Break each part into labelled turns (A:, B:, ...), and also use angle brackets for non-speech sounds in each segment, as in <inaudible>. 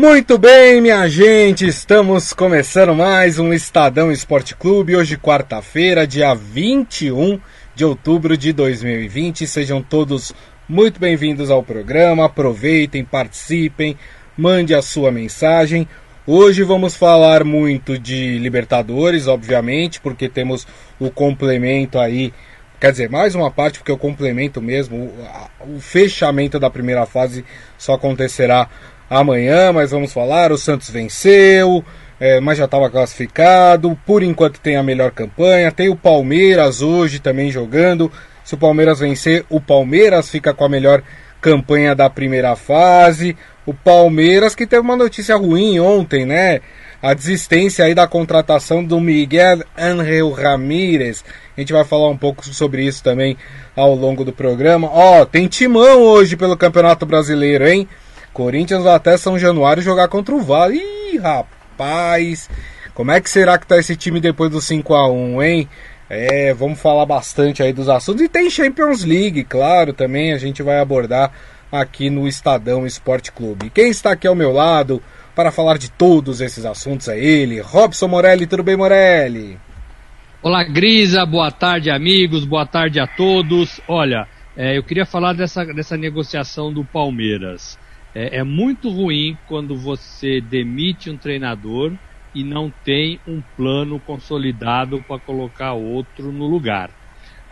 A: Muito bem, minha gente, estamos começando mais um Estadão Esporte Clube. Hoje, quarta-feira, dia 21 de outubro de 2020. Sejam todos muito bem-vindos ao programa. Aproveitem, participem, mande a sua mensagem. Hoje vamos falar muito de Libertadores, obviamente, porque temos o complemento aí. Quer dizer, mais uma parte, porque o complemento mesmo, o, o fechamento da primeira fase só acontecerá amanhã, mas vamos falar. O Santos venceu, é, mas já estava classificado. Por enquanto tem a melhor campanha. Tem o Palmeiras hoje também jogando. Se o Palmeiras vencer, o Palmeiras fica com a melhor campanha da primeira fase. O Palmeiras que teve uma notícia ruim ontem, né? A desistência aí da contratação do Miguel Angel Ramírez. A gente vai falar um pouco sobre isso também ao longo do programa. Ó, tem timão hoje pelo Campeonato Brasileiro, hein? Corinthians vai até São Januário jogar contra o Vale. Ih, rapaz! Como é que será que tá esse time depois do 5 a 1 hein? É, vamos falar bastante aí dos assuntos. E tem Champions League, claro, também a gente vai abordar aqui no Estadão Esporte Clube. Quem está aqui ao meu lado para falar de todos esses assuntos é ele, Robson Morelli. Tudo bem, Morelli?
B: Olá, Grisa. Boa tarde, amigos. Boa tarde a todos. Olha, é, eu queria falar dessa, dessa negociação do Palmeiras. É, é muito ruim quando você demite um treinador e não tem um plano consolidado para colocar outro no lugar.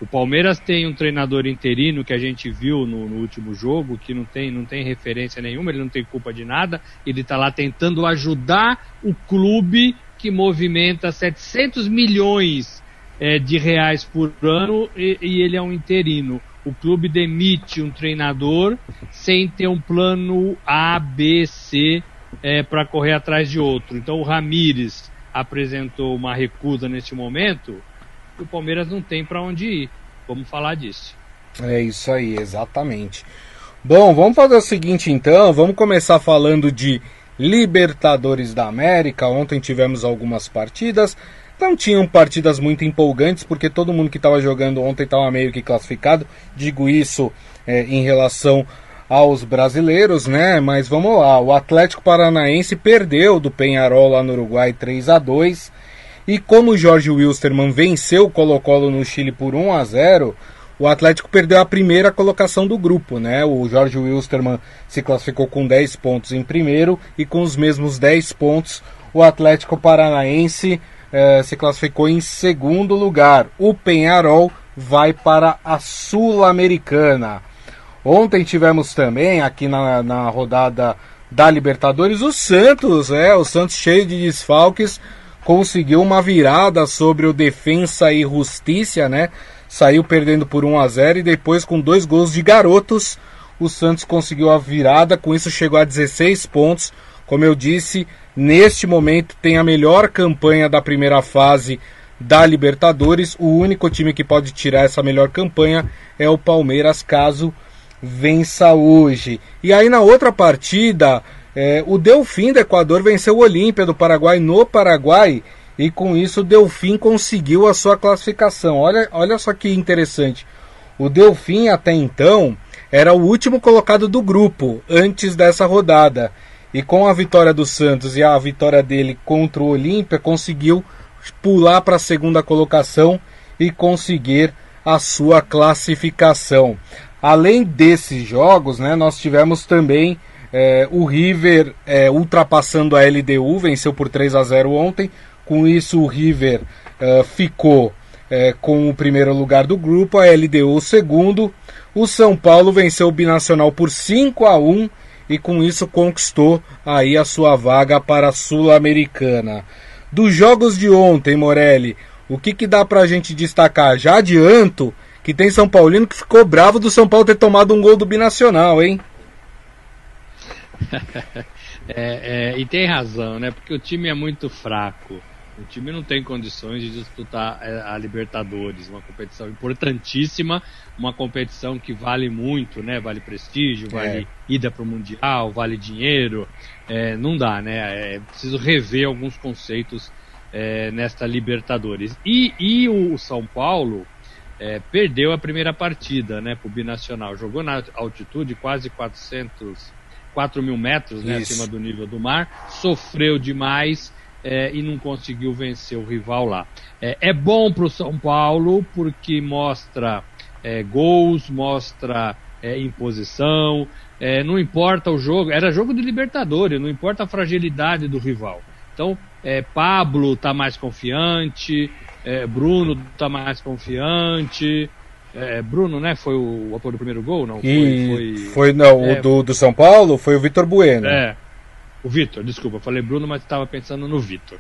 B: O Palmeiras tem um treinador interino que a gente viu no, no, último jogo, que não tem, não tem referência nenhuma, ele não tem culpa de nada, ele está lá tentando ajudar o clube que movimenta 700 milhões é, de reais por ano e, e ele é um interino o clube demite um treinador sem ter um plano A, B, C é, para correr atrás de outro. Então o Ramires apresentou uma recusa neste momento e o Palmeiras não tem para onde ir. Vamos falar disso.
A: É isso aí, exatamente. Bom, vamos fazer o seguinte então, vamos começar falando de Libertadores da América. Ontem tivemos algumas partidas não tinham partidas muito empolgantes, porque todo mundo que estava jogando ontem estava meio que classificado. Digo isso é, em relação aos brasileiros, né? Mas vamos lá, o Atlético Paranaense perdeu do Penharol lá no Uruguai 3 a 2 e como o Jorge Wilstermann venceu o Colo-Colo no Chile por 1 a 0, o Atlético perdeu a primeira colocação do grupo, né? O Jorge Wilstermann se classificou com 10 pontos em primeiro e com os mesmos 10 pontos o Atlético Paranaense eh, se classificou em segundo lugar. O Penharol vai para a Sul-Americana. Ontem tivemos também, aqui na, na rodada da Libertadores, o Santos, é, o Santos cheio de desfalques, conseguiu uma virada sobre o Defensa e Justiça, né? Saiu perdendo por 1 a 0 e depois com dois gols de garotos, o Santos conseguiu a virada, com isso chegou a 16 pontos. Como eu disse, neste momento tem a melhor campanha da primeira fase da Libertadores. O único time que pode tirar essa melhor campanha é o Palmeiras, caso vença hoje. E aí na outra partida, é, o Delfim do Equador venceu o Olímpia do Paraguai no Paraguai. E com isso o Delfim conseguiu a sua classificação. Olha, olha só que interessante. O Delfim até então era o último colocado do grupo antes dessa rodada. E com a vitória do Santos e a vitória dele contra o Olímpia, conseguiu pular para a segunda colocação e conseguir a sua classificação. Além desses jogos, né, nós tivemos também é, o River é, ultrapassando a LDU, venceu por 3 a 0 ontem. Com isso, o River é, ficou é, com o primeiro lugar do grupo, a LDU o segundo. O São Paulo venceu o Binacional por 5 a 1 e com isso conquistou aí a sua vaga para a Sul-Americana. Dos jogos de ontem, Morelli, o que, que dá para a gente destacar? Já adianto que tem São Paulino que ficou bravo do São Paulo ter tomado um gol do Binacional, hein? <laughs>
B: é, é, e tem razão, né? Porque o time é muito fraco. O time não tem condições de disputar é, a Libertadores, uma competição importantíssima, uma competição que vale muito, né? Vale prestígio, vale é. ida para o Mundial, vale dinheiro. É, não dá, né? É preciso rever alguns conceitos é, nesta Libertadores. E, e o São Paulo é, perdeu a primeira partida, né? Para o Binacional. Jogou na altitude quase 400 4 mil metros né, acima do nível do mar, sofreu demais é, e não conseguiu vencer o rival lá. É, é bom para o São Paulo porque mostra é, gols, mostra é, imposição, é, não importa o jogo, era jogo de Libertadores, não importa a fragilidade do rival. Então, é, Pablo está mais confiante, Bruno está mais confiante. Bruno, né? Foi o, autor do primeiro gol, não?
A: Foi, foi... foi não, o do, do São Paulo foi o Vitor Bueno.
B: É, o Vitor, desculpa, falei Bruno, mas estava pensando no Vitor.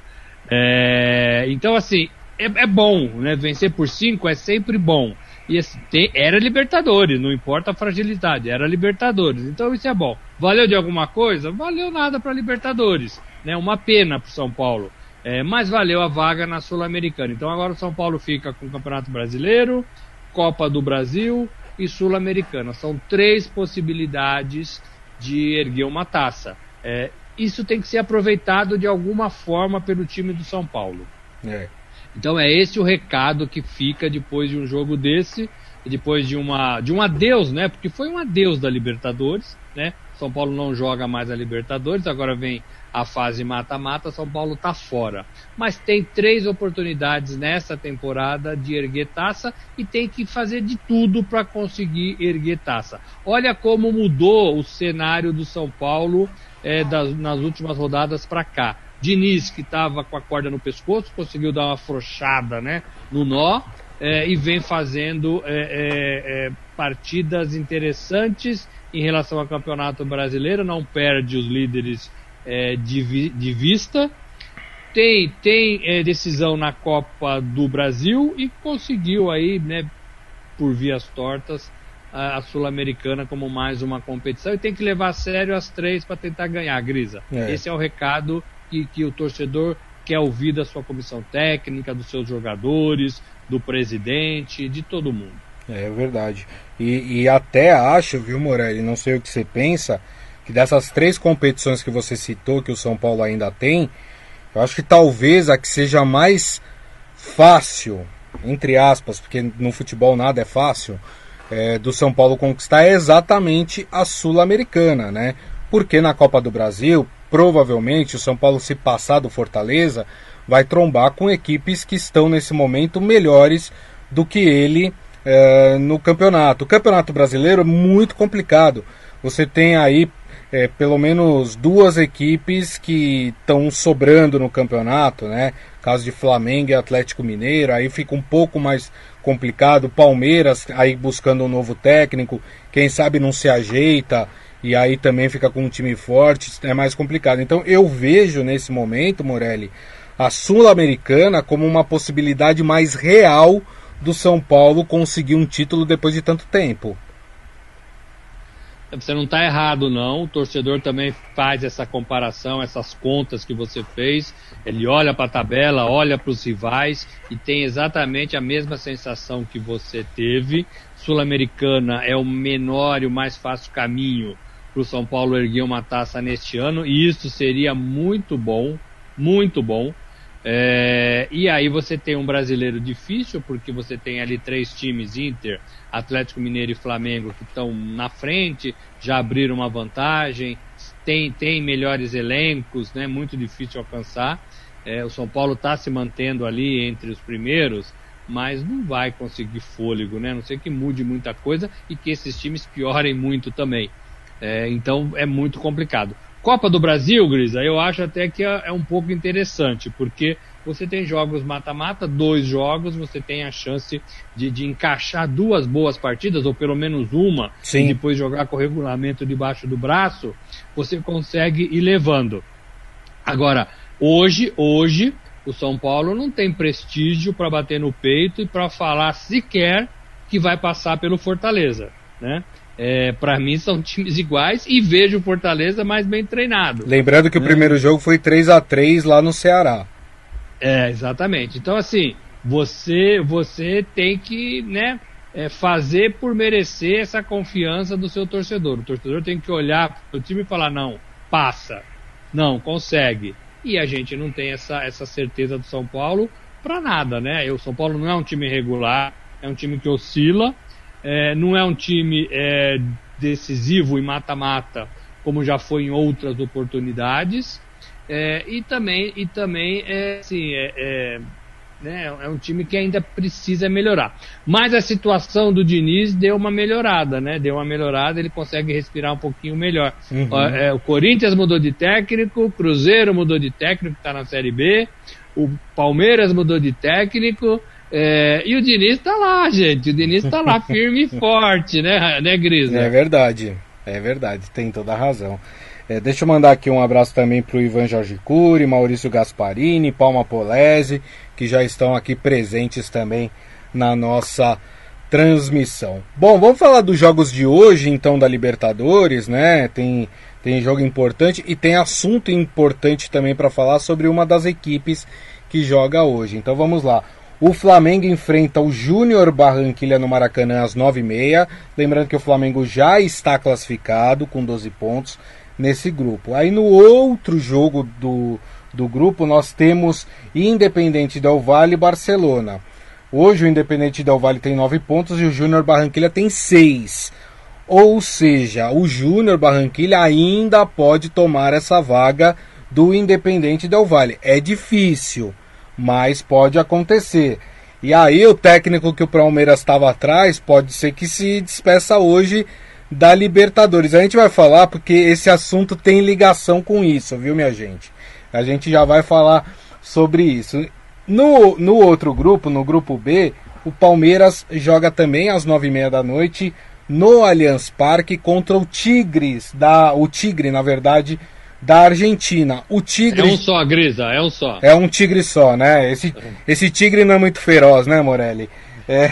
B: É, então, assim, é, é, bom, né? Vencer por cinco é sempre bom. E assim, tem, era Libertadores, não importa a fragilidade, era Libertadores. Então isso é bom. Valeu de alguma coisa? Valeu nada para Libertadores. Né? Uma pena para São Paulo. É, mas valeu a vaga na Sul-Americana. Então agora o São Paulo fica com o Campeonato Brasileiro, Copa do Brasil e Sul-Americana. São três possibilidades de erguer uma taça. É, isso tem que ser aproveitado de alguma forma pelo time do São Paulo. É. Então é esse o recado que fica depois de um jogo desse, depois de uma de um adeus, né? Porque foi um adeus da Libertadores, né? São Paulo não joga mais a Libertadores, agora vem a fase mata-mata, São Paulo está fora. Mas tem três oportunidades nessa temporada de erguer taça e tem que fazer de tudo para conseguir erguer taça. Olha como mudou o cenário do São Paulo é, das, nas últimas rodadas para cá. Diniz, que estava com a corda no pescoço, conseguiu dar uma afrouxada né, no nó é, e vem fazendo é, é, é, partidas interessantes em relação ao Campeonato Brasileiro, não perde os líderes é, de, vi, de, vista. Tem, tem decisão na Copa do Brasil e conseguiu aí, né, por vias tortas, a, a Sul-Americana como mais uma competição e tem que levar a sério as três para tentar ganhar, Grisa. Esse é o recado que, que o torcedor quer ouvir da sua comissão técnica, dos seus jogadores, do presidente, de todo mundo.
A: É verdade. E, e até acho, viu, Morelli, não sei o que você pensa, que dessas três competições que você citou, que o São Paulo ainda tem, eu acho que talvez a que seja mais fácil, entre aspas, porque no futebol nada é fácil, é, do São Paulo conquistar é exatamente a Sul-Americana, né? Porque na Copa do Brasil, provavelmente o São Paulo, se passar do Fortaleza, vai trombar com equipes que estão nesse momento melhores do que ele é, no campeonato. O campeonato brasileiro é muito complicado. Você tem aí é, pelo menos duas equipes que estão sobrando no campeonato, né? Caso de Flamengo e Atlético Mineiro, aí fica um pouco mais complicado. Palmeiras aí buscando um novo técnico, quem sabe não se ajeita e aí também fica com um time forte, é mais complicado. Então eu vejo nesse momento, Morelli, a Sul-Americana como uma possibilidade mais real do São Paulo conseguir um título depois de tanto tempo.
B: Você não está errado, não. O torcedor também faz essa comparação, essas contas que você fez. Ele olha para a tabela, olha para os rivais e tem exatamente a mesma sensação que você teve. Sul-Americana é o menor e o mais fácil caminho para o São Paulo erguer uma taça neste ano e isso seria muito bom, muito bom. É, e aí você tem um brasileiro difícil, porque você tem ali três times, Inter, Atlético Mineiro e Flamengo, que estão na frente, já abriram uma vantagem, tem, tem melhores elencos, né, muito difícil alcançar. É, o São Paulo está se mantendo ali entre os primeiros, mas não vai conseguir fôlego, né? A não sei que mude muita coisa e que esses times piorem muito também. É, então é muito complicado. Copa do Brasil, Grisa, eu acho até que é, é um pouco interessante, porque você tem jogos mata-mata, dois jogos, você tem a chance de, de, encaixar duas boas partidas, ou pelo menos uma, Sim. e depois jogar com o regulamento debaixo do braço, você consegue ir levando. Agora, hoje, hoje, o São Paulo não tem prestígio para bater no peito e para falar sequer que vai passar pelo Fortaleza, né? É, para mim são times iguais e vejo o Fortaleza mais bem treinado.
A: Lembrando que o primeiro jogo foi 3 a 3 lá no Ceará.
B: É, exatamente. Então assim, você você tem que, né, é, fazer por merecer essa confiança do seu torcedor. O torcedor tem que olhar para o time e falar não, passa, não consegue. E a gente não tem essa essa certeza do São Paulo para nada, né? O São Paulo não é um time regular, é um time que oscila é, não é um time é, decisivo e mata-mata como já foi em outras oportunidades. É, e também, e também é, assim, é, é, né, é um time que ainda precisa melhorar. Mas a situação do Diniz deu uma melhorada, né? Deu uma melhorada, ele consegue respirar um pouquinho melhor. Uhum. É, o Corinthians mudou de técnico, o Cruzeiro mudou de técnico, está na Série B, o Palmeiras mudou de técnico. É, e o Diniz tá lá, gente. O Diniz tá lá firme e <laughs> forte, né, né, Grisa?
A: É verdade, é verdade, tem toda a razão. É, deixa eu mandar aqui um abraço também para o Ivan Jorge Cury, Maurício Gasparini, Palma Polese, que já estão aqui presentes também na nossa transmissão. Bom, vamos falar dos jogos de hoje, então, da Libertadores, né? Tem, tem jogo importante e tem assunto importante também para falar sobre uma das equipes que joga hoje. Então vamos lá. O Flamengo enfrenta o Júnior Barranquilha no Maracanã às 9h30. Lembrando que o Flamengo já está classificado com 12 pontos nesse grupo. Aí no outro jogo do, do grupo nós temos Independente Del Valle e Barcelona. Hoje o Independente Del Valle tem 9 pontos e o Júnior Barranquilha tem 6. Ou seja, o Júnior Barranquilha ainda pode tomar essa vaga do Independente Del Valle. É difícil, mas pode acontecer. E aí o técnico que o Palmeiras estava atrás pode ser que se despeça hoje da Libertadores. A gente vai falar porque esse assunto tem ligação com isso, viu, minha gente? A gente já vai falar sobre isso. No, no outro grupo, no grupo B, o Palmeiras joga também às nove e meia da noite no Allianz Parque contra o Tigres, da, o Tigre, na verdade, da Argentina. O Tigre. É
B: um só, Grisa, é um só.
A: É um tigre só, né? Esse, esse tigre não é muito feroz, né, Morelli? É,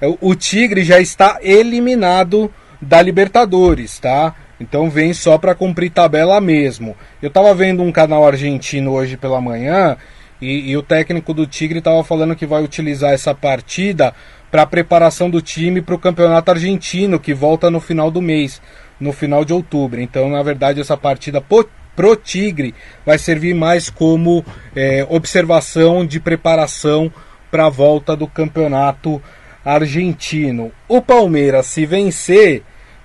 A: <laughs> o Tigre já está eliminado da Libertadores, tá? Então vem só para cumprir tabela mesmo. Eu estava vendo um canal argentino hoje pela manhã e, e o técnico do Tigre estava falando que vai utilizar essa partida para a preparação do time para o campeonato argentino que volta no final do mês, no final de outubro. Então, na verdade, essa partida pro Tigre vai servir mais como é, observação de preparação para a volta do campeonato argentino. O Palmeiras, se vencer,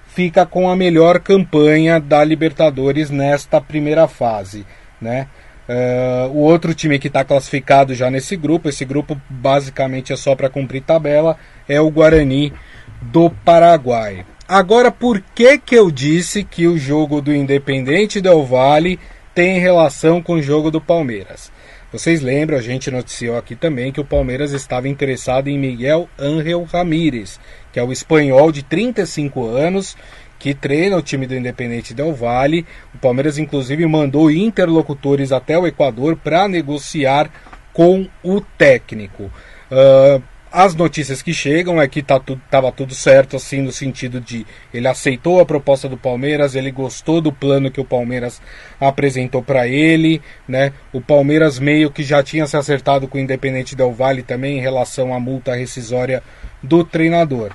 A: fica com a melhor campanha da Libertadores nesta primeira fase, né? Uh, o outro time que está classificado já nesse grupo, esse grupo basicamente é só para cumprir tabela, é o Guarani do Paraguai. Agora, por que que eu disse que o jogo do Independente Del Valle tem relação com o jogo do Palmeiras? Vocês lembram, a gente noticiou aqui também que o Palmeiras estava interessado em Miguel Ángel Ramírez, que é o espanhol de 35 anos, que treina o time do Independente Del Valle. O Palmeiras, inclusive, mandou interlocutores até o Equador para negociar com o técnico. Uh, as notícias que chegam é que tá tudo, tava tudo certo, assim, no sentido de ele aceitou a proposta do Palmeiras, ele gostou do plano que o Palmeiras apresentou para ele, né? O Palmeiras meio que já tinha se acertado com o Independente Del Valle também em relação à multa rescisória do treinador.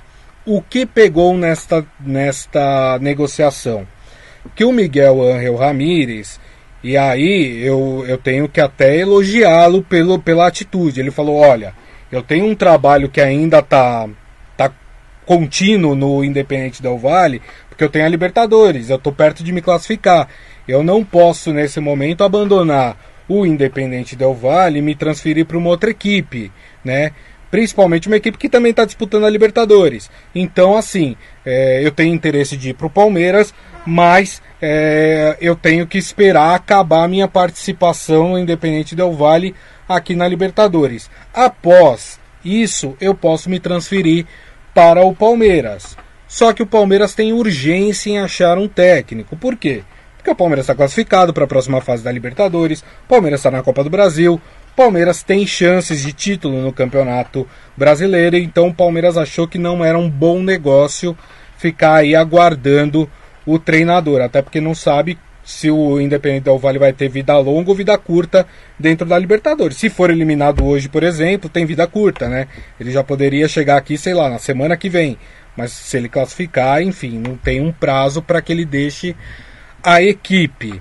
A: O que pegou nesta, nesta negociação? Que o Miguel Ángel Ramírez, e aí eu, eu tenho que até elogiá-lo pela atitude. Ele falou: olha eu tenho um trabalho que ainda tá, tá contínuo no Independente Del Vale, porque eu tenho a Libertadores, eu estou perto de me classificar. Eu não posso, nesse momento, abandonar o Independente Del Vale e me transferir para uma outra equipe, né? Principalmente uma equipe que também está disputando a Libertadores. Então, assim, é, eu tenho interesse de ir para o Palmeiras, mas é, eu tenho que esperar acabar a minha participação no Independente Del Vale aqui na Libertadores. Após isso, eu posso me transferir para o Palmeiras. Só que o Palmeiras tem urgência em achar um técnico. Por quê? Porque o Palmeiras está classificado para a próxima fase da Libertadores, o Palmeiras está na Copa do Brasil, o Palmeiras tem chances de título no Campeonato Brasileiro, então o Palmeiras achou que não era um bom negócio ficar aí aguardando o treinador, até porque não sabe se o Independente Del Vale vai ter vida longa ou vida curta dentro da Libertadores. Se for eliminado hoje, por exemplo, tem vida curta, né? Ele já poderia chegar aqui, sei lá, na semana que vem. Mas se ele classificar, enfim, não tem um prazo para que ele deixe a equipe.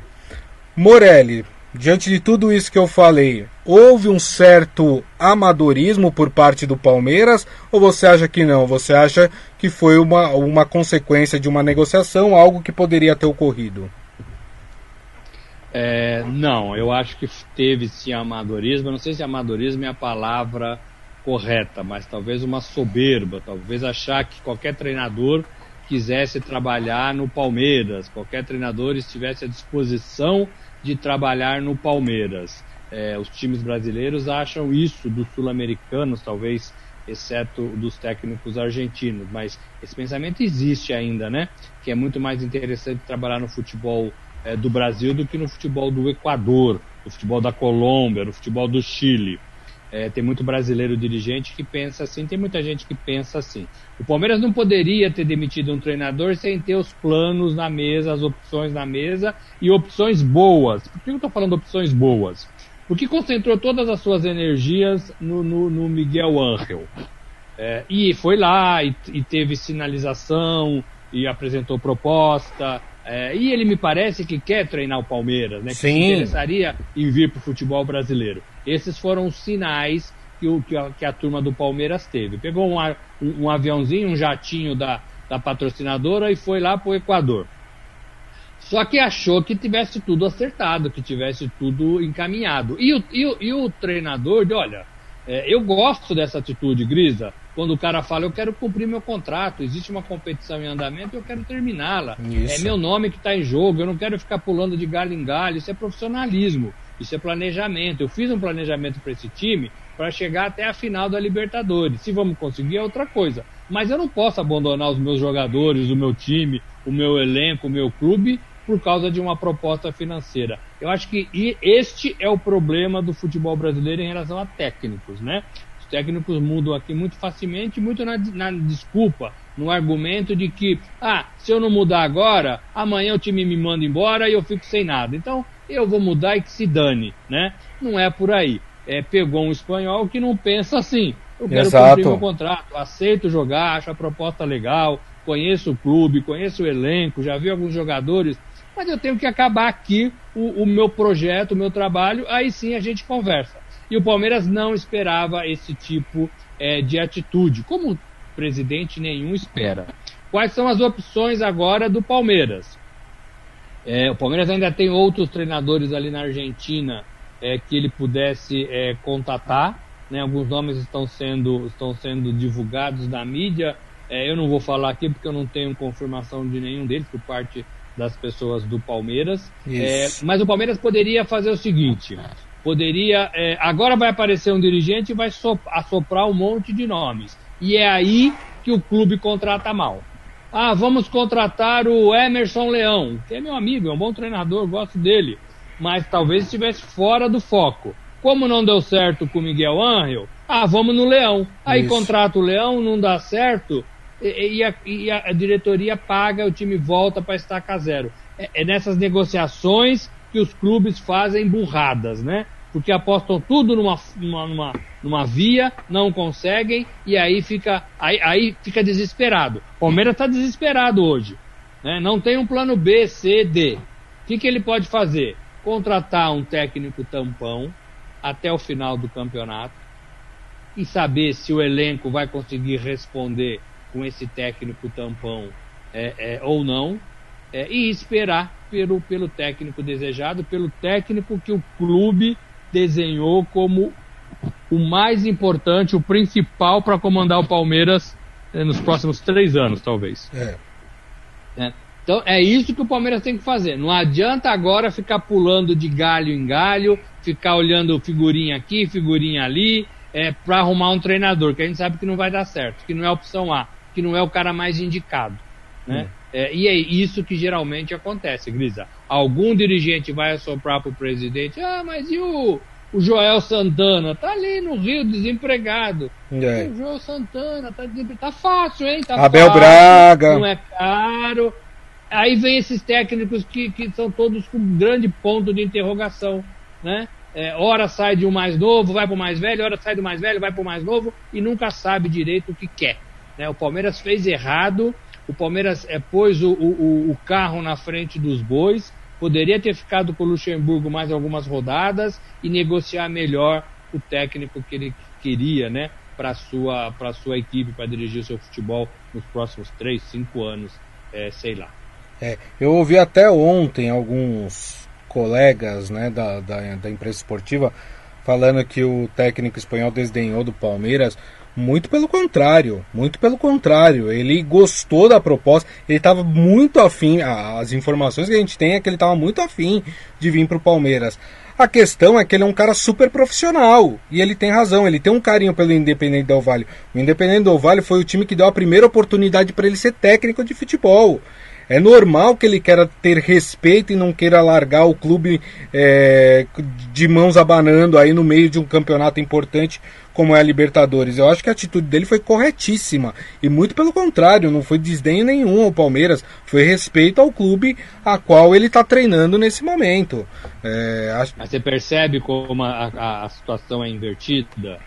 A: Morelli, diante de tudo isso que eu falei, houve um certo amadorismo por parte do Palmeiras ou você acha que não? Você acha que foi uma, uma consequência de uma negociação, algo que poderia ter ocorrido?
B: É, não, eu acho que teve sim amadorismo. Eu não sei se amadorismo é a palavra correta, mas talvez uma soberba, talvez achar que qualquer treinador quisesse trabalhar no Palmeiras, qualquer treinador estivesse à disposição de trabalhar no Palmeiras. É, os times brasileiros acham isso dos sul-americanos, talvez, exceto dos técnicos argentinos, mas esse pensamento existe ainda, né? Que é muito mais interessante trabalhar no futebol é, do Brasil do que no futebol do Equador, no futebol da Colômbia, no futebol do Chile. É, tem muito brasileiro dirigente que pensa assim, tem muita gente que pensa assim. O Palmeiras não poderia ter demitido um treinador sem ter os planos na mesa, as opções na mesa e opções boas. Por que eu estou falando opções boas? porque concentrou todas as suas energias no, no, no Miguel Ángel. É, e foi lá e, e, teve sinalização e apresentou proposta. É, e ele me parece que quer treinar o Palmeiras, né? Que
A: Sim.
B: se interessaria em vir para o futebol brasileiro. Esses foram os sinais que, o, que, a, que a turma do Palmeiras teve. Pegou um, um, um aviãozinho, um jatinho da, da patrocinadora e foi lá para o Equador. Só que achou que tivesse tudo acertado, que tivesse tudo encaminhado. E o, e o, e o treinador, de, olha, é, eu gosto dessa atitude, Grisa, quando o cara fala, eu quero cumprir meu contrato, existe uma competição em andamento, eu quero terminá-la. É meu nome que está em jogo, eu não quero ficar pulando de galho em galho, isso é profissionalismo, isso é planejamento. Eu fiz um planejamento para esse time para chegar até a final da Libertadores. Se vamos conseguir é outra coisa. Mas eu não posso abandonar os meus jogadores, o meu time, o meu elenco, o meu clube por causa de uma proposta financeira. Eu acho que este é o problema do futebol brasileiro em relação a técnicos, né? Os técnicos mudam aqui muito facilmente, muito na, na desculpa, no argumento de que, ah, se eu não mudar agora, amanhã o time me manda embora e eu fico sem nada. Então, eu vou mudar e que se dane, né? Não é por aí. É, pegou um espanhol que não pensa assim. Eu quero Exato. cumprir meu contrato, aceito jogar, acho a proposta legal, conheço o clube, conheço o elenco, já vi alguns jogadores mas eu tenho que acabar aqui o, o meu projeto, o meu trabalho, aí sim a gente conversa. E o Palmeiras não esperava esse tipo é, de atitude, como presidente nenhum espera. Quais são as opções agora do Palmeiras? É, o Palmeiras ainda tem outros treinadores ali na Argentina é, que ele pudesse é, contatar. Né? Alguns nomes estão sendo, estão sendo divulgados na mídia. É, eu não vou falar aqui porque eu não tenho confirmação de nenhum deles por parte das pessoas do Palmeiras. É, mas o Palmeiras poderia fazer o seguinte: poderia. É, agora vai aparecer um dirigente e vai so, assoprar um monte de nomes. E é aí que o clube contrata mal. Ah, vamos contratar o Emerson Leão, que é meu amigo, é um bom treinador, gosto dele. Mas talvez estivesse fora do foco. Como não deu certo com o Miguel Ángel, ah, vamos no Leão. Aí Isso. contrata o Leão, não dá certo, e, e, a, e a, diretoria paga, o time volta para estacar zero. É, é, nessas negociações que os clubes fazem burradas, né? Porque apostam tudo numa, numa, numa, via, não conseguem e aí fica, aí, aí fica desesperado. O Palmeiras está desesperado hoje. Né? Não tem um plano B, C, D. O que, que ele pode fazer? Contratar um técnico tampão até o final do campeonato e saber se o elenco vai conseguir responder com esse técnico tampão é, é, ou não, é, e esperar pelo, pelo técnico desejado, pelo técnico que o clube desenhou como o mais importante, o principal para comandar o Palmeiras é, nos próximos três anos, talvez. É. é. Então é isso que o Palmeiras tem que fazer. Não adianta agora ficar pulando de galho em galho, ficar olhando figurinha aqui, figurinha ali, é, para arrumar um treinador, que a gente sabe que não vai dar certo, que não é opção A que não é o cara mais indicado. Né? Hum. É, e é isso que geralmente acontece, Grisa. Algum dirigente vai assoprar para o presidente, ah, mas e o, o Joel Santana? Tá ali no Rio, desempregado. É. O Joel Santana tá desempregado. Tá fácil, hein? Tá
A: Abel
B: fácil,
A: Braga.
B: Não é caro. Aí vem esses técnicos que, que são todos com grande ponto de interrogação, né? É, hora sai de um mais novo, vai para o mais velho, hora sai do mais velho, vai para o mais novo e nunca sabe direito o que quer. Né? O Palmeiras fez errado, o Palmeiras é, pôs o, o, o, carro na frente dos bois, Poderia ter ficado com o Luxemburgo mais algumas rodadas e negociar melhor o técnico que ele queria, né? Para sua para sua equipe para dirigir o seu futebol nos próximos três, cinco anos, é, sei lá.
A: É, eu ouvi até ontem alguns colegas né, da, da, da imprensa esportiva falando que o técnico espanhol desdenhou do Palmeiras. Muito pelo contrário, muito pelo contrário. Ele gostou da proposta, ele estava muito afim. As informações que a gente tem é que ele estava muito afim de vir para o Palmeiras. A questão é que ele é um cara super profissional. E ele tem razão, ele tem um carinho pelo Independente Del Vale. O Independente Del Vale foi o time que deu a primeira oportunidade para ele ser técnico de futebol. É normal que ele queira ter respeito e não queira largar o clube é, de mãos abanando aí no meio de um campeonato importante como é a Libertadores. Eu acho que a atitude dele foi corretíssima. E muito pelo contrário, não foi desdenho nenhum ao Palmeiras. Foi respeito ao clube a qual ele está treinando nesse momento.
B: É, acho... Mas você percebe como a, a, a situação é invertida?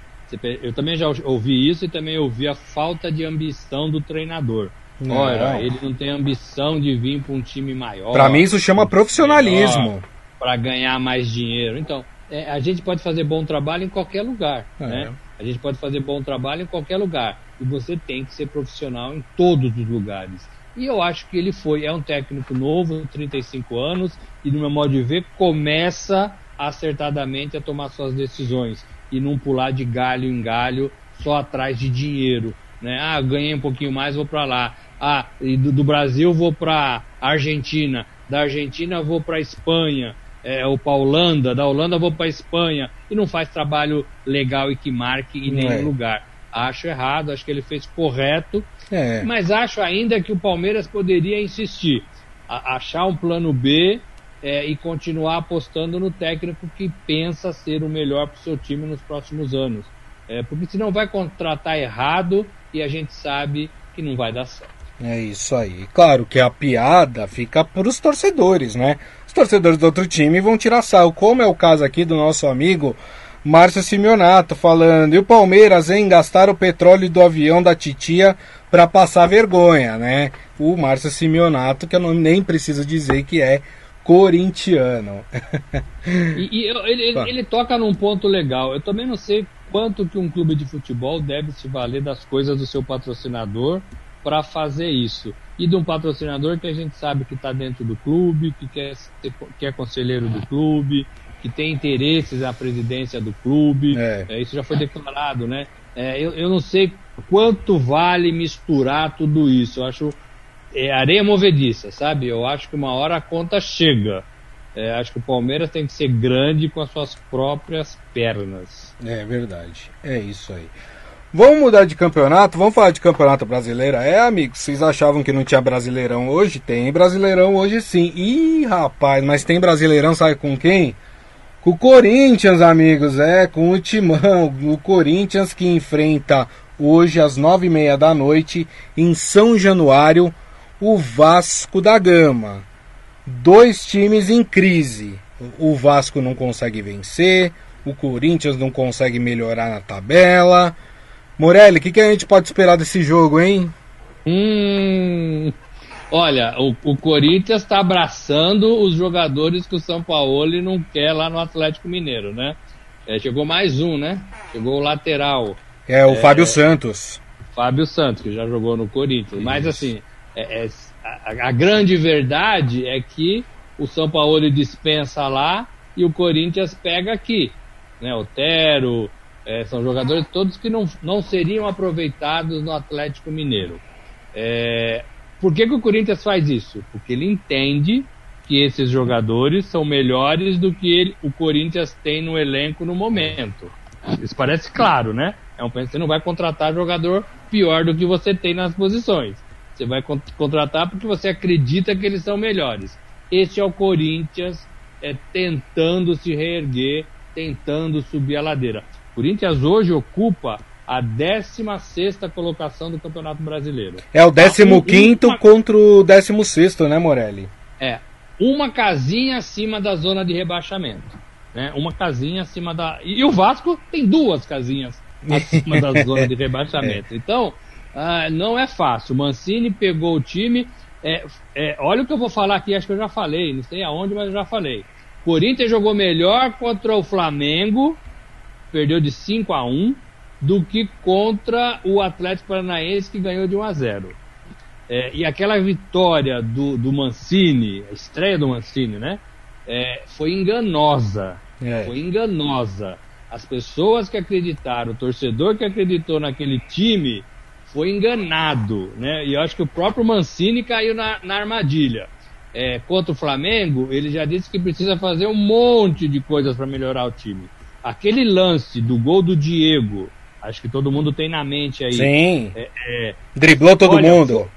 B: Eu também já ouvi isso e também ouvi a falta de ambição do treinador. Não. Olha, ele não tem ambição de vir para um time maior.
A: Para mim isso chama profissionalismo.
B: Para ganhar mais dinheiro. Então, é, a gente pode fazer bom trabalho em qualquer lugar, é. né? A gente pode fazer bom trabalho em qualquer lugar. E você tem que ser profissional em todos os lugares. E eu acho que ele foi, é um técnico novo, 35 anos, e no meu modo de ver, começa acertadamente a tomar suas decisões e não pular de galho em galho só atrás de dinheiro. Né? Ah, ganhei um pouquinho mais, vou para lá. Ah, do, do Brasil vou para Argentina, da Argentina vou para Espanha, é, ou para Holanda, da Holanda vou para Espanha e não faz trabalho legal e que marque em nenhum é. lugar. Acho errado, acho que ele fez correto, é. mas acho ainda que o Palmeiras poderia insistir, a, achar um plano B é, e continuar apostando no técnico que pensa ser o melhor para o seu time nos próximos anos. É, porque senão vai contratar errado e a gente sabe que não vai dar certo.
A: É isso aí. Claro que a piada fica para os torcedores, né? Torcedores do outro time vão tirar sal, como é o caso aqui do nosso amigo Márcio Simeonato falando. E o Palmeiras, hein? Gastar o petróleo do avião da titia para passar vergonha, né? O Márcio Simeonato, que eu não, nem preciso dizer que é corintiano. <laughs>
B: e, e ele, ele, ele toca num ponto legal. Eu também não sei quanto que um clube de futebol deve se valer das coisas do seu patrocinador para fazer isso. E de um patrocinador que a gente sabe que está dentro do clube, que, quer ser, que é conselheiro do clube, que tem interesses na presidência do clube. É. É, isso já foi declarado, né? É, eu, eu não sei quanto vale misturar tudo isso. Eu acho é areia movediça, sabe? Eu acho que uma hora a conta chega. É, acho que o Palmeiras tem que ser grande com as suas próprias pernas.
A: É verdade. É isso aí. Vamos mudar de campeonato? Vamos falar de campeonato brasileiro? É, amigos, vocês achavam que não tinha brasileirão hoje? Tem brasileirão hoje sim. Ih, rapaz, mas tem brasileirão, sabe com quem? Com o Corinthians, amigos, é, com o Timão. O Corinthians que enfrenta hoje às nove e meia da noite em São Januário o Vasco da Gama. Dois times em crise. O Vasco não consegue vencer, o Corinthians não consegue melhorar na tabela. Morelli, o que, que, a gente pode esperar desse jogo, hein?
B: Hum, olha, o, o Corinthians está abraçando os jogadores que o São Paulo não quer lá no Atlético Mineiro, né? É, chegou mais um, né? Chegou o lateral.
A: É, o é, Fábio Santos.
B: Fábio Santos, que já jogou no Corinthians. Isso. Mas assim, é, é, a, a, grande verdade é que o São Paulo dispensa lá e o Corinthians pega aqui. Né? Otero, é, são jogadores todos que não, não seriam aproveitados no Atlético Mineiro. É, por que, que o Corinthians faz isso? Porque ele entende que esses jogadores são melhores do que ele, o Corinthians tem no elenco no momento. Isso parece claro, né? É um, você não vai contratar jogador pior do que você tem nas posições. Você vai contratar porque você acredita que eles são melhores. Este é o Corinthians é, tentando se reerguer, tentando subir a ladeira. Corinthians hoje ocupa a 16 colocação do Campeonato Brasileiro.
A: É o 15 uma... contra o 16, né, Morelli?
B: É. Uma casinha acima da zona de rebaixamento. Né? Uma casinha acima da. E, o Vasco tem duas casinhas acima da <laughs> zona de rebaixamento. É. Então, ah, não é fácil. Mancini pegou o time É, é, olha o que eu vou falar aqui, acho que eu já falei, não sei aonde, mas eu já falei. Corinthians jogou melhor contra o Flamengo, perdeu de 5 a 1 do que contra o Atlético Paranaense que ganhou de 1 a 0. É, e aquela vitória do, do Mancini, a estreia do Mancini, né? É, foi enganosa. É. Foi enganosa. As pessoas que acreditaram, o torcedor que acreditou naquele time, foi enganado, né? E eu acho que o próprio Mancini caiu na, na armadilha. É, contra o Flamengo, ele já disse que precisa fazer um monte de coisas para melhorar o time. Aquele lance do gol do Diego, acho que todo mundo tem na mente aí.
A: Sim. É, é, Driblou todo olha, mundo.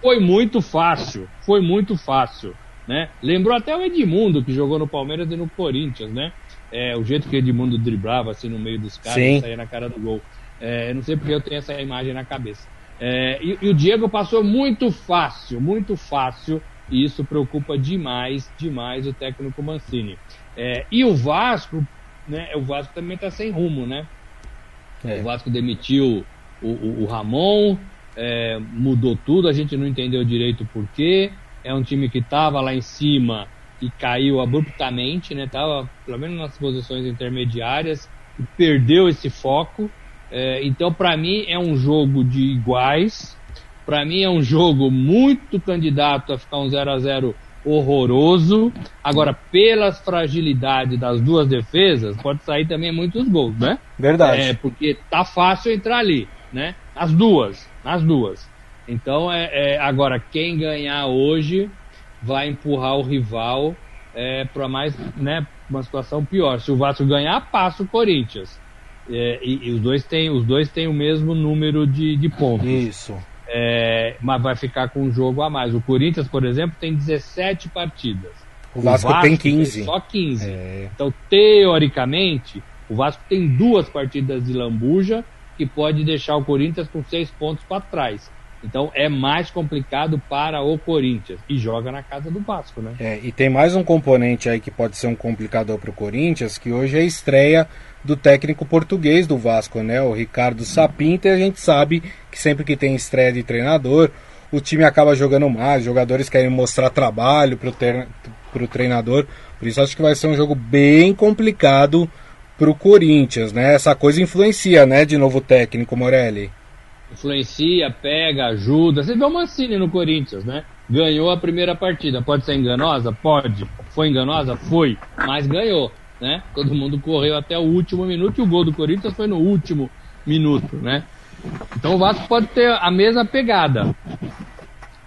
B: Foi, foi muito fácil, foi muito fácil. Né? Lembrou até o Edmundo, que jogou no Palmeiras e no Corinthians, né? É, o jeito que o Edmundo driblava assim no meio dos caras e saía na cara do gol. É, não sei porque eu tenho essa imagem na cabeça. É, e, e, o Diego passou muito fácil, muito fácil, e isso preocupa demais, demais o técnico Mancini. É, e o Vasco, né? O Vasco também está sem rumo, né? É. O Vasco demitiu o, o, o Ramon, é, mudou tudo, a gente não entendeu direito o porquê. É um time que estava lá em cima e caiu abruptamente, né? Tava pelo menos nas posições intermediárias e perdeu esse foco. É, então, para mim, é um jogo de iguais. Para mim, é um jogo muito candidato a ficar um 0 a 0 horroroso. Agora, pelas fragilidades das duas defesas, pode sair também muitos gols, né?
A: Verdade.
B: É, porque tá fácil entrar ali, né? As duas, as duas. Então, é, é agora, quem ganhar hoje vai empurrar o rival é, para mais, né, uma situação pior. Se o Vasco ganhar, passa o Corinthians. É, e, e, os dois têm os dois têm o mesmo número de, de pontos.
A: Isso.
B: É, mas vai ficar com um jogo a mais. O Corinthians, por exemplo, tem 17 partidas.
A: O Vasco, o Vasco tem 15.
B: Tem só 15. É. Então, teoricamente, o Vasco tem duas partidas de lambuja que pode deixar o Corinthians com seis pontos para trás. Então é mais complicado para o Corinthians e joga na casa do Vasco, né?
A: É, e tem mais um componente aí que pode ser um complicador para o Corinthians, que hoje é a estreia do técnico português do Vasco, né? O Ricardo Sapinto, e a gente sabe que sempre que tem estreia de treinador, o time acaba jogando mais, jogadores querem mostrar trabalho para o treinador, por isso acho que vai ser um jogo bem complicado para o Corinthians, né? Essa coisa influencia, né, de novo técnico Morelli.
B: Influencia, pega, ajuda. Você vê o Mancini no Corinthians, né? Ganhou a primeira partida. Pode ser enganosa? Pode. Foi enganosa? Foi. Mas ganhou né? Todo mundo correu até o último minuto e o gol do Corinthians foi no último minuto, né? Então o Vasco pode ter a mesma pegada.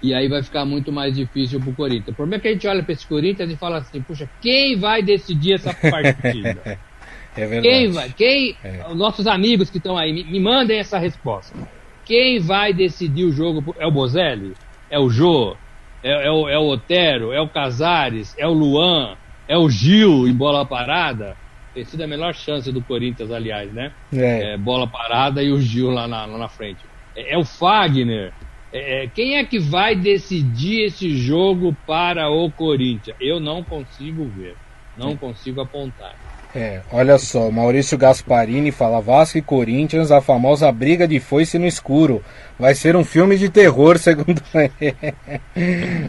B: E aí vai ficar muito mais difícil pro Corinthians. O problema é que a gente olha para esse Corinthians e fala assim, puxa, quem vai decidir essa partida? <laughs>
A: é verdade.
B: Quem vai? Quem? É. Os nossos amigos que estão aí, me, me, mandem essa resposta. Quem vai decidir o jogo? É o Bozelli? É o Jô? É, é, o, é o Otero? É o Casares? É o Luan? é o Gil em bola parada, tem sido a melhor chance do Corinthians, aliás, né? É. é bola parada e o Gil lá na, lá na frente. É, é o Fagner. É, é, quem é que vai decidir esse jogo para o Corinthians? Eu não consigo ver. Não consigo apontar.
A: É, olha só, Maurício Gasparini fala Vasco e Corinthians, a famosa briga de foice no escuro. Vai ser um filme de terror, <laughs> segundo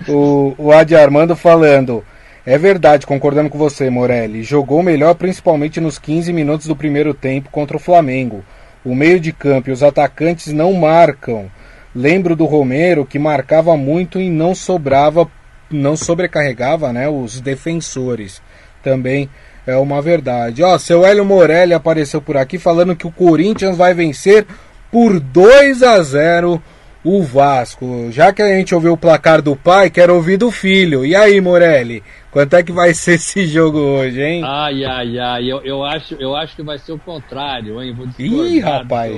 A: o, o Adi Armando falando. É verdade, concordando com você, Morelli. Jogou melhor principalmente nos 15 minutos do primeiro tempo contra o Flamengo. O meio de campo e os atacantes não marcam. Lembro do Romero que marcava muito e não sobrava, não sobrecarregava, né, os defensores. Também é uma verdade. Ó, seu Hélio Morelli apareceu por aqui falando que o Corinthians vai vencer por 2 a 0 o Vasco. Já que a gente ouviu o placar do pai, quero ouvir do filho. E aí, Morelli? Quanto é que vai ser esse jogo hoje, hein?
B: Ai, ai, ai, eu, eu, acho, eu acho que vai ser o contrário, hein? Vou
A: Ih, rapaz.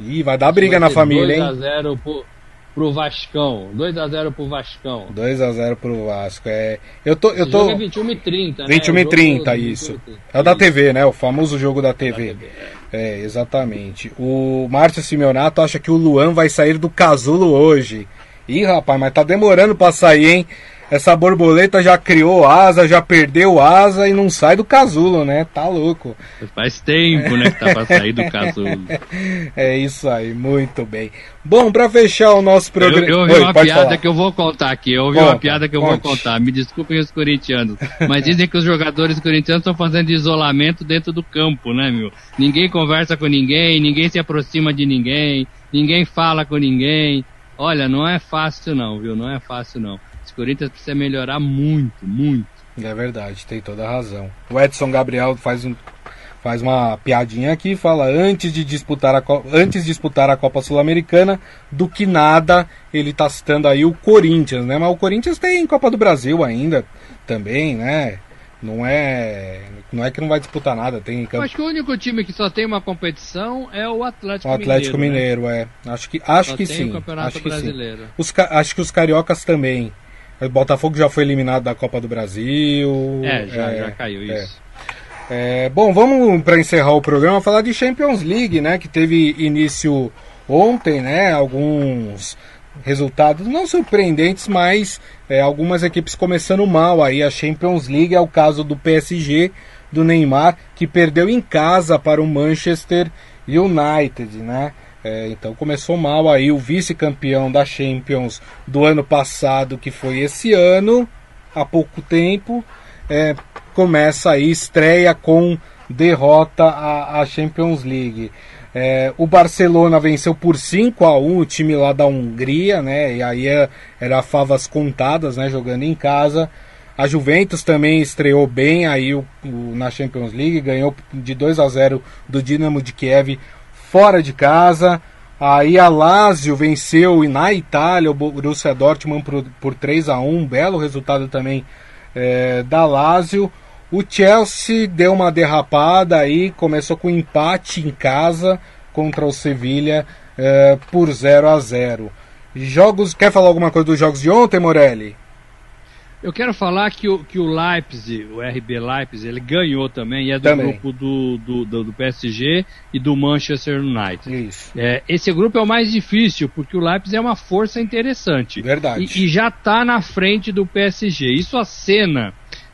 A: Ih, vai dar briga na família, 2
B: hein? 2x0 pro, Vascão. 2x0 pro Vascão.
A: 2x0 pro Vasco. É, eu tô, eu tô...
B: jogo é 21 e 30, né?
A: 21 e 30, isso. É o da TV, né? O famoso jogo da TV. Da TV é. é, exatamente. O Márcio Simeonato acha que o Luan vai sair do casulo hoje. Ih, rapaz, mas tá demorando pra sair, hein? Essa borboleta já criou asa, já perdeu asa e não sai do casulo, né? Tá louco.
B: Faz tempo, né, que tá pra sair do casulo. <laughs>
A: é isso aí, muito bem. Bom, para fechar o nosso programa.
B: Eu, eu ouvi Oi, uma piada falar. que eu vou contar aqui. Eu ouvi Conta, uma piada que eu conte. vou contar. Me desculpem os corintianos. Mas dizem que os jogadores corintianos estão fazendo isolamento dentro do campo, né, meu? Ninguém conversa com ninguém, ninguém se aproxima de ninguém, ninguém fala com ninguém. Olha, não é fácil não, viu? Não é fácil não. Esse Corinthians precisa melhorar muito, muito.
A: É verdade, tem toda a razão. O Edson Gabriel faz um faz uma piadinha aqui, fala antes de disputar a, antes de disputar a Copa Sul-Americana, do que nada, ele está citando aí o Corinthians, né? Mas o Corinthians tem Copa do Brasil ainda também, né? Não é, não é que não vai disputar nada, tem
B: Eu acho que o único time que só tem uma competição é o Atlético
A: Mineiro. O Atlético Mineiro,
B: Mineiro
A: né? é. Acho que acho
B: só
A: que sim.
B: O
A: acho que
B: Brasileiro.
A: sim. Os, acho que os cariocas também. O Botafogo já foi eliminado da Copa do Brasil.
B: É, já, é, já caiu é. isso.
A: É, bom, vamos para encerrar o programa falar de Champions League, né? Que teve início ontem, né? Alguns resultados não surpreendentes, mas é, algumas equipes começando mal aí. A Champions League é o caso do PSG, do Neymar, que perdeu em casa para o Manchester United, né? É, então começou mal aí o vice-campeão da Champions do ano passado, que foi esse ano, há pouco tempo, é, começa aí, estreia com derrota à, Champions League. É, o Barcelona venceu por 5 a 1 o time lá da Hungria, né? E aí é, era favas contadas, né? Jogando em casa. A Juventus também estreou bem aí o, o, na Champions League, ganhou de 2 a 0 do Dinamo de Kiev fora de casa. Aí a Lazio venceu na Itália o Borussia Dortmund por, por 3 a 1 um belo resultado também é, da Lazio. O Chelsea deu uma derrapada aí, começou com empate em casa contra o Sevilha é, por 0 a 0 Jogos. Quer falar alguma coisa dos jogos de ontem, Morelli?
B: Eu quero falar que o, que o Leipzig, o RB Leipzig, ele ganhou também, e é do também. grupo do, do, do, do, PSG e do Manchester United.
A: Isso.
B: É, esse grupo é o mais difícil, porque o Leipzig é uma força interessante.
A: Verdade.
B: E, e já está na frente do PSG. Isso acena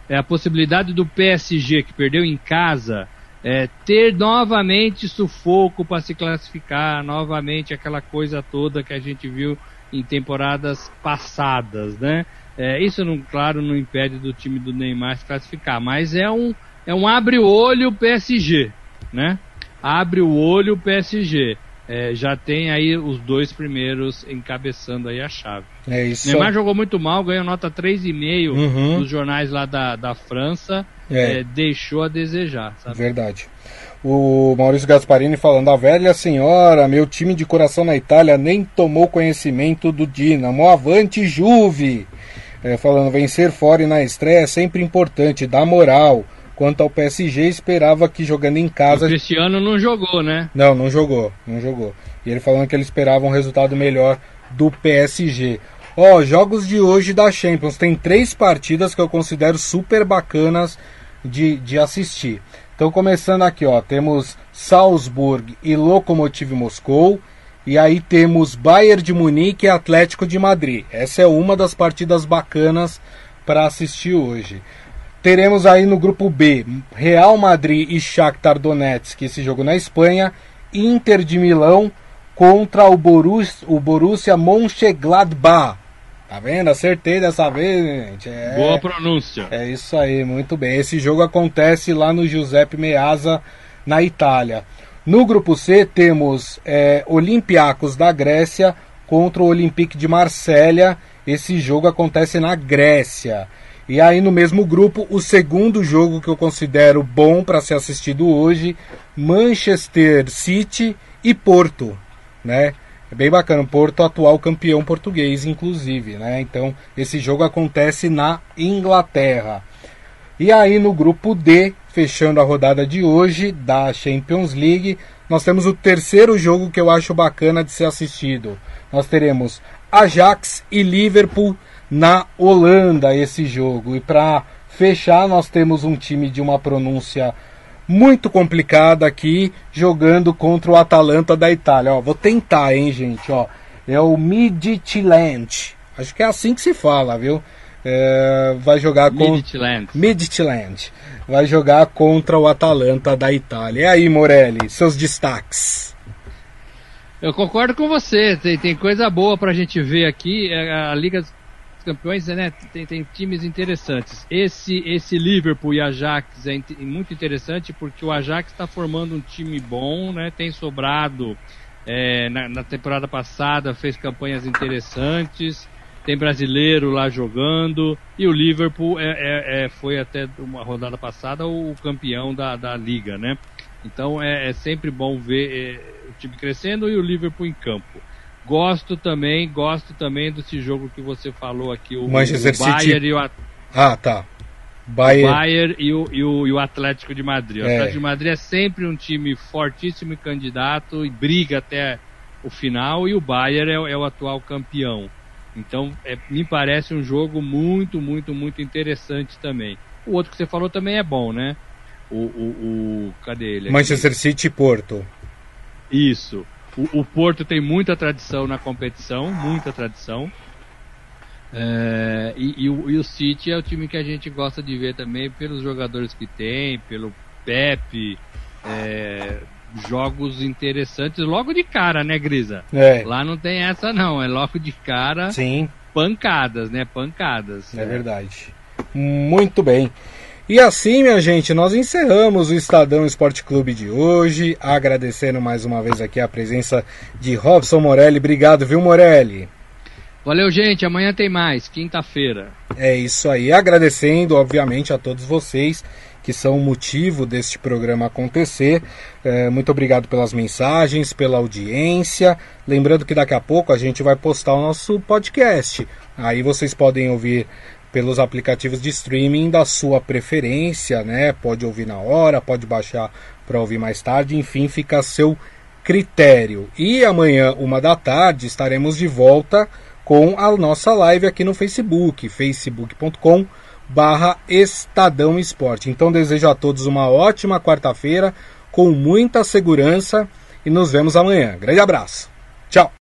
B: é, a possibilidade do PSG, que perdeu em casa, é, ter novamente sufoco para se classificar, novamente aquela coisa toda que a gente viu em temporadas passadas, né? É, isso, não, claro, não impede do time do Neymar se classificar, mas é um, é um abre o olho PSG, né? Abre o olho PSG. É, já tem aí os dois primeiros encabeçando aí a chave.
A: É isso.
B: Neymar jogou muito mal, ganhou nota 3,5 uhum. nos jornais lá da, da França. É. É, deixou a desejar, sabe?
A: Verdade. O Maurício Gasparini falando, a velha senhora, meu time de coração na Itália nem tomou conhecimento do Dinamo. Avante Juve! É, falando vencer fora e na estreia é sempre importante, dá moral. Quanto ao PSG, esperava que jogando em casa. O
B: Cristiano não jogou, né?
A: Não, não jogou, não jogou. E ele falando que ele esperava um resultado melhor do PSG. Ó, oh, jogos de hoje da Champions. Tem três partidas que eu considero super bacanas de, de assistir. Então, começando aqui, ó, temos Salzburg e Lokomotiv Moscou. E aí temos Bayern de Munique e Atlético de Madrid. Essa é uma das partidas bacanas para assistir hoje. Teremos aí no grupo B Real Madrid e Shakhtar Donetsk, esse jogo na Espanha, Inter de Milão contra o Borussia, o Borussia Mönchengladbach. Tá vendo? Acertei dessa vez, gente.
B: É, Boa pronúncia.
A: É isso aí, muito bem. Esse jogo acontece lá no Giuseppe Meazza, na Itália. No grupo C temos é, Olympiacos da Grécia contra o Olympique de Marselha. Esse jogo acontece na Grécia. E aí no mesmo grupo, o segundo jogo que eu considero bom para ser assistido hoje, Manchester City e Porto, né? É bem bacana, Porto atual campeão português, inclusive, né? Então esse jogo acontece na Inglaterra. E aí no grupo D, fechando a rodada de hoje da Champions League, nós temos o terceiro jogo que eu acho bacana de ser assistido. Nós teremos Ajax e Liverpool na Holanda esse jogo. E para fechar, nós temos um time de uma pronúncia muito complicada aqui, jogando contra o Atalanta da Itália. Ó, vou tentar, hein, gente, ó. É o Midtjylland. Acho que é assim que se fala, viu? É, vai jogar
B: Midtjylland.
A: Midtjylland. Vai jogar contra o Atalanta da Itália. E aí, Morelli, seus destaques?
B: Eu concordo com você, tem, tem coisa boa pra gente ver aqui. É, a Liga dos Campeões né, tem, tem times interessantes. Esse, esse Liverpool e Ajax é muito interessante porque o Ajax está formando um time bom, né, tem sobrado é, na, na, temporada passada, fez campanhas interessantes, tem brasileiro lá jogando e o Liverpool é, é, é foi até uma rodada passada o campeão da, da liga, né? Então é, é sempre bom ver é, o time crescendo e o Liverpool em campo. Gosto também, gosto também desse jogo que você falou aqui, o,
A: Manchester
B: o Bayern
A: City.
B: e o
A: Ah, tá.
B: Bayern, o Bayern e, o, e, o, e o Atlético de Madrid. O
A: É.
B: Atlético de Madrid é sempre um time fortíssimo e candidato e briga até o final e o Bayern é, é o atual campeão. Então, é, me parece um jogo muito, muito, muito interessante também. O outro que você falou também é bom, né? O, o, o cadê ele? aqui?
A: Manchester City e Porto.
B: Isso. O, o Porto tem muita tradição na competição, muita tradição. É, e, e o, e o City é o time que a gente gosta de ver também pelos jogadores que tem, pelo Pepe. é, jogos interessantes logo de cara, né, Grisa?
A: É,
B: Lá não tem essa não, é logo de cara,
A: sim,
B: pancadas, né? Pancadas.
A: é verdade. Muito bem. E assim, minha gente, nós encerramos o Estadão Esporte Clube de hoje, agradecendo mais uma vez aqui a presença de Robson Morelli. Obrigado, viu, Morelli?
B: Valeu, gente. Amanhã tem mais, quinta-feira.
A: É isso aí, agradecendo, obviamente, a todos vocês que são o motivo deste programa acontecer. É, muito obrigado pelas mensagens, pela audiência. Lembrando que daqui a pouco a gente vai postar o nosso podcast. Aí vocês podem ouvir pelos aplicativos de streaming da sua preferência, né? Pode ouvir na hora, pode baixar para ouvir mais tarde, enfim, fica a seu critério. E amanhã, uma da tarde, estaremos de volta com a nossa live aqui no Facebook, facebook.com barra Estadão Esporte. Então desejo a todos uma ótima quarta-feira, com muita segurança e nos vemos amanhã. Grande abraço. Tchau.